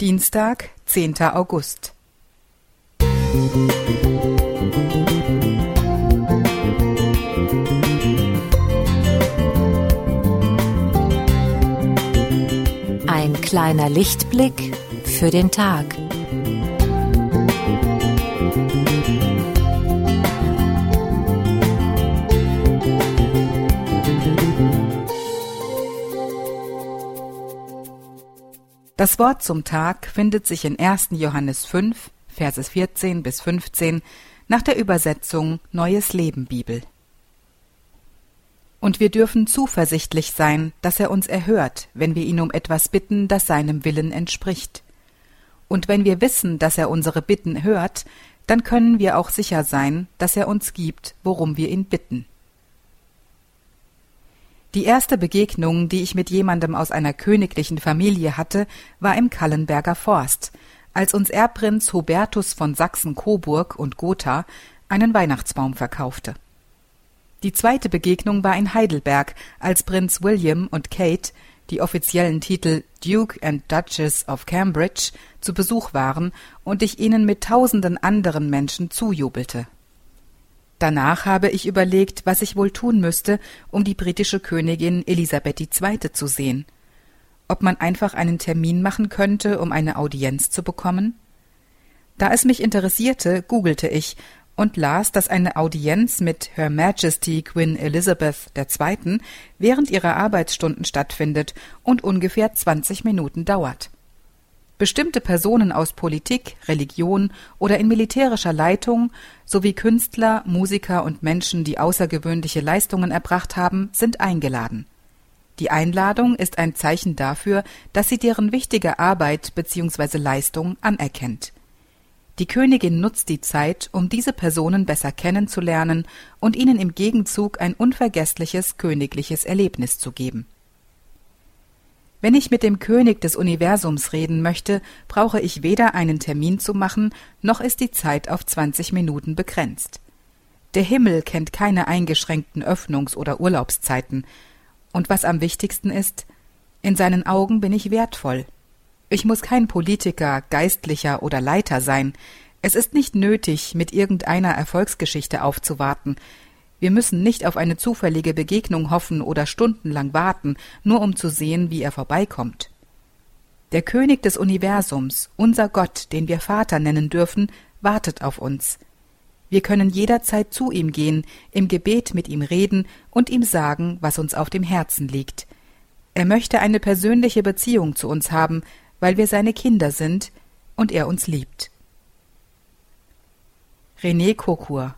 Dienstag, 10. August. Ein kleiner Lichtblick für den Tag. Das Wort zum Tag findet sich in 1. Johannes 5, Verses 14 bis 15 nach der Übersetzung Neues Leben Bibel. Und wir dürfen zuversichtlich sein, dass er uns erhört, wenn wir ihn um etwas bitten, das seinem Willen entspricht. Und wenn wir wissen, dass er unsere Bitten hört, dann können wir auch sicher sein, dass er uns gibt, worum wir ihn bitten. Die erste Begegnung, die ich mit jemandem aus einer königlichen Familie hatte, war im Kallenberger Forst, als uns Erbprinz Hubertus von Sachsen-Coburg und Gotha einen Weihnachtsbaum verkaufte. Die zweite Begegnung war in Heidelberg, als Prinz William und Kate, die offiziellen Titel Duke and Duchess of Cambridge, zu Besuch waren und ich ihnen mit tausenden anderen Menschen zujubelte. Danach habe ich überlegt, was ich wohl tun müsste, um die britische Königin Elisabeth II. zu sehen. Ob man einfach einen Termin machen könnte, um eine Audienz zu bekommen? Da es mich interessierte, googelte ich und las, dass eine Audienz mit Her Majesty Queen Elizabeth II. während ihrer Arbeitsstunden stattfindet und ungefähr 20 Minuten dauert. Bestimmte Personen aus Politik, Religion oder in militärischer Leitung sowie Künstler, Musiker und Menschen, die außergewöhnliche Leistungen erbracht haben, sind eingeladen. Die Einladung ist ein Zeichen dafür, dass sie deren wichtige Arbeit bzw. Leistung anerkennt. Die Königin nutzt die Zeit, um diese Personen besser kennenzulernen und ihnen im Gegenzug ein unvergessliches königliches Erlebnis zu geben. Wenn ich mit dem König des Universums reden möchte, brauche ich weder einen Termin zu machen, noch ist die Zeit auf 20 Minuten begrenzt. Der Himmel kennt keine eingeschränkten Öffnungs- oder Urlaubszeiten. Und was am wichtigsten ist, in seinen Augen bin ich wertvoll. Ich muss kein Politiker, Geistlicher oder Leiter sein. Es ist nicht nötig, mit irgendeiner Erfolgsgeschichte aufzuwarten. Wir müssen nicht auf eine zufällige Begegnung hoffen oder stundenlang warten, nur um zu sehen, wie er vorbeikommt. Der König des Universums, unser Gott, den wir Vater nennen dürfen, wartet auf uns. Wir können jederzeit zu ihm gehen, im Gebet mit ihm reden und ihm sagen, was uns auf dem Herzen liegt. Er möchte eine persönliche Beziehung zu uns haben, weil wir seine Kinder sind und er uns liebt. René Kokur